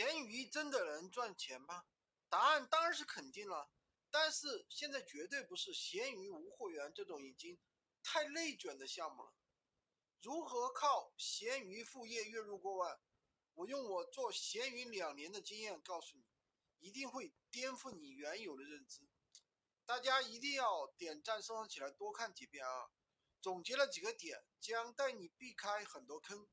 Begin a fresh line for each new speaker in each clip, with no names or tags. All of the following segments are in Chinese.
闲鱼真的能赚钱吗？答案当然是肯定了，但是现在绝对不是闲鱼无货源这种已经太内卷的项目了。如何靠闲鱼副业月入过万？我用我做闲鱼两年的经验告诉你，一定会颠覆你原有的认知。大家一定要点赞收藏起来，多看几遍啊！总结了几个点，将带你避开很多坑。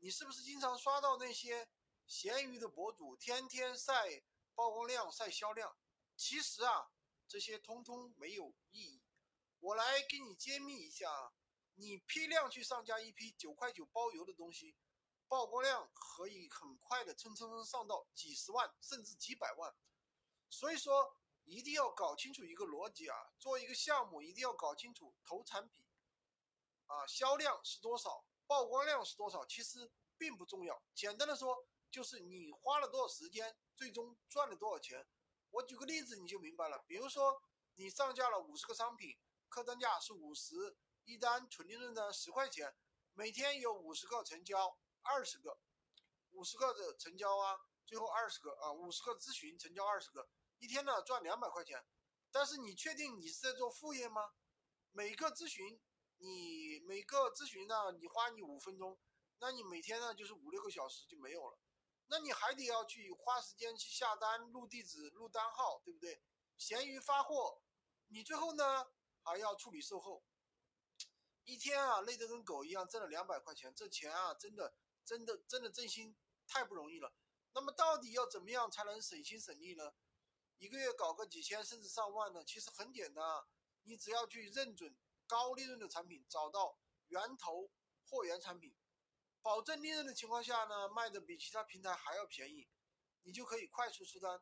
你是不是经常刷到那些闲鱼的博主天天晒曝光量、晒销量？其实啊，这些通通没有意义。我来给你揭秘一下，你批量去上架一批九块九包邮的东西，曝光量可以很快的蹭蹭蹭上到几十万甚至几百万。所以说，一定要搞清楚一个逻辑啊，做一个项目一定要搞清楚投产比。啊，销量是多少，曝光量是多少，其实并不重要。简单的说，就是你花了多少时间，最终赚了多少钱。我举个例子你就明白了。比如说，你上架了五十个商品，客单价是五十，一单纯利润呢十块钱，每天有五十个成交，二十个，五十个的成交啊，最后二十个啊，五十个咨询成交二十个，一天呢赚两百块钱。但是你确定你是在做副业吗？每个咨询。你每个咨询呢，你花你五分钟，那你每天呢就是五六个小时就没有了，那你还得要去花时间去下单、录地址、录单号，对不对？闲鱼发货，你最后呢还要处理售后，一天啊累得跟狗一样，挣了两百块钱，这钱啊真的真的真的真心太不容易了。那么到底要怎么样才能省心省力呢？一个月搞个几千甚至上万呢？其实很简单啊，你只要去认准。高利润的产品，找到源头货源产品，保证利润的情况下呢，卖的比其他平台还要便宜，你就可以快速出单。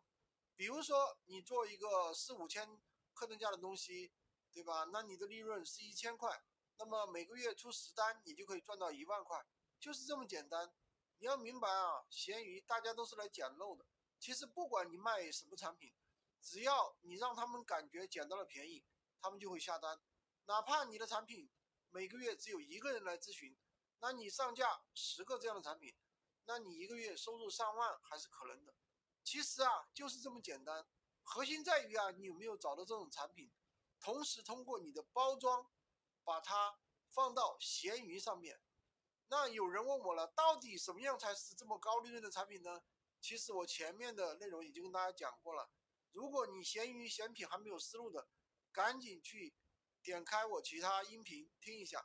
比如说你做一个四五千客单价的东西，对吧？那你的利润是一千块，那么每个月出十单，你就可以赚到一万块，就是这么简单。你要明白啊，闲鱼大家都是来捡漏的。其实不管你卖什么产品，只要你让他们感觉捡到了便宜，他们就会下单。哪怕你的产品每个月只有一个人来咨询，那你上架十个这样的产品，那你一个月收入上万还是可能的。其实啊，就是这么简单。核心在于啊，你有没有找到这种产品，同时通过你的包装，把它放到闲鱼上面。那有人问我了，到底什么样才是这么高利润的产品呢？其实我前面的内容已经跟大家讲过了。如果你闲鱼选品还没有思路的，赶紧去。点开我其他音频听一下。